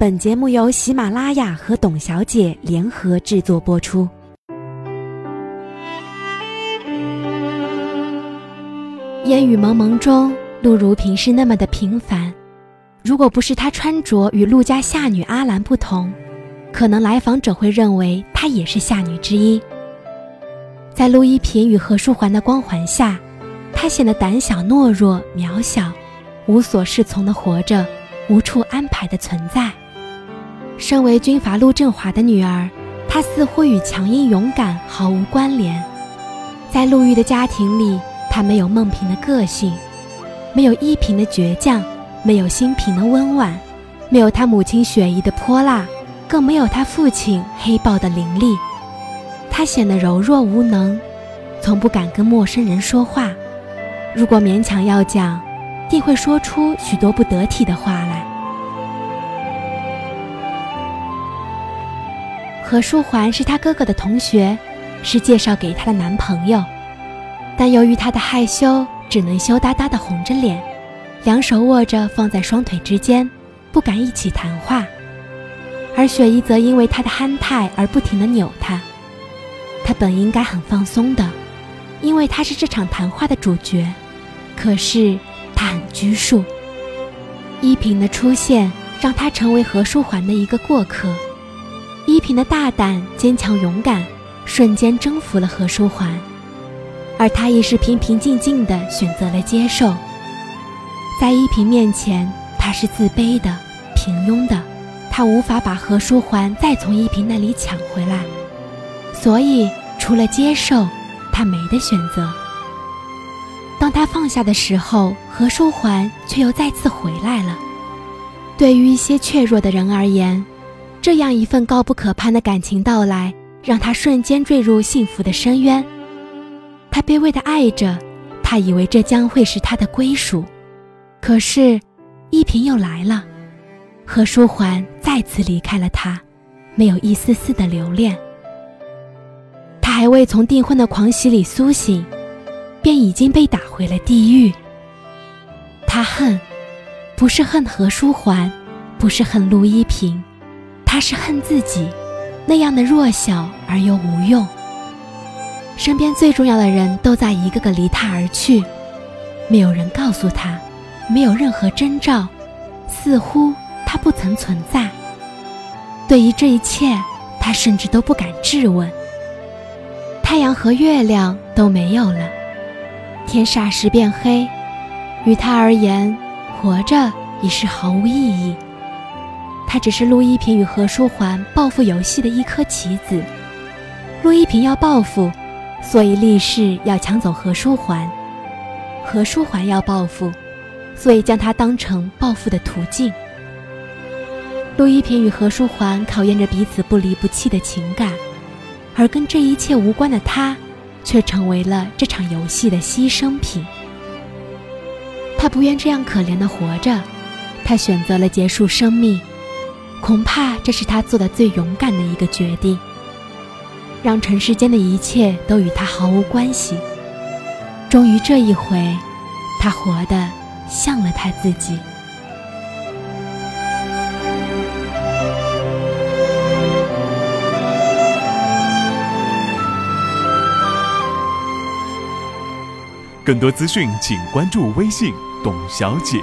本节目由喜马拉雅和董小姐联合制作播出。烟雨蒙蒙中，陆如萍是那么的平凡。如果不是她穿着与陆家夏女阿兰不同，可能来访者会认为她也是夏女之一。在陆一平与何书桓的光环下，她显得胆小懦弱、渺小，无所适从的活着，无处安排的存在。身为军阀陆振华的女儿，她似乎与强硬勇敢毫无关联。在陆玉的家庭里，她没有孟平的个性，没有依萍的倔强，没有新平的温婉，没有他母亲雪姨的泼辣，更没有他父亲黑豹的凌厉。她显得柔弱无能，从不敢跟陌生人说话。如果勉强要讲，定会说出许多不得体的话来。何书桓是他哥哥的同学，是介绍给他的男朋友，但由于他的害羞，只能羞答答地红着脸，两手握着放在双腿之间，不敢一起谈话。而雪姨则因为他的憨态而不停地扭他。他本应该很放松的，因为他是这场谈话的主角，可是他很拘束。依萍的出现让他成为何书桓的一个过客。平的大胆、坚强、勇敢，瞬间征服了何书桓，而他也是平平静静地选择了接受。在依萍面前，他是自卑的、平庸的，他无法把何书桓再从依萍那里抢回来，所以除了接受，他没得选择。当他放下的时候，何书桓却又再次回来了。对于一些怯弱的人而言，这样一份高不可攀的感情到来，让他瞬间坠入幸福的深渊。他卑微的爱着，他以为这将会是他的归属。可是，依萍又来了，何书桓再次离开了他，没有一丝丝的留恋。他还未从订婚的狂喜里苏醒，便已经被打回了地狱。他恨，不是恨何书桓，不是恨陆依萍。他是恨自己，那样的弱小而又无用。身边最重要的人都在一个个离他而去，没有人告诉他，没有任何征兆，似乎他不曾存在。对于这一切，他甚至都不敢质问。太阳和月亮都没有了，天霎时变黑，于他而言，活着已是毫无意义。他只是陆一平与何书桓报复游戏的一颗棋子。陆一平要报复，所以立誓要抢走何书桓；何书桓要报复，所以将他当成报复的途径。陆一平与何书桓考验着彼此不离不弃的情感，而跟这一切无关的他，却成为了这场游戏的牺牲品。他不愿这样可怜的活着，他选择了结束生命。恐怕这是他做的最勇敢的一个决定，让尘世间的一切都与他毫无关系。终于这一回，他活得像了他自己。更多资讯，请关注微信“董小姐”。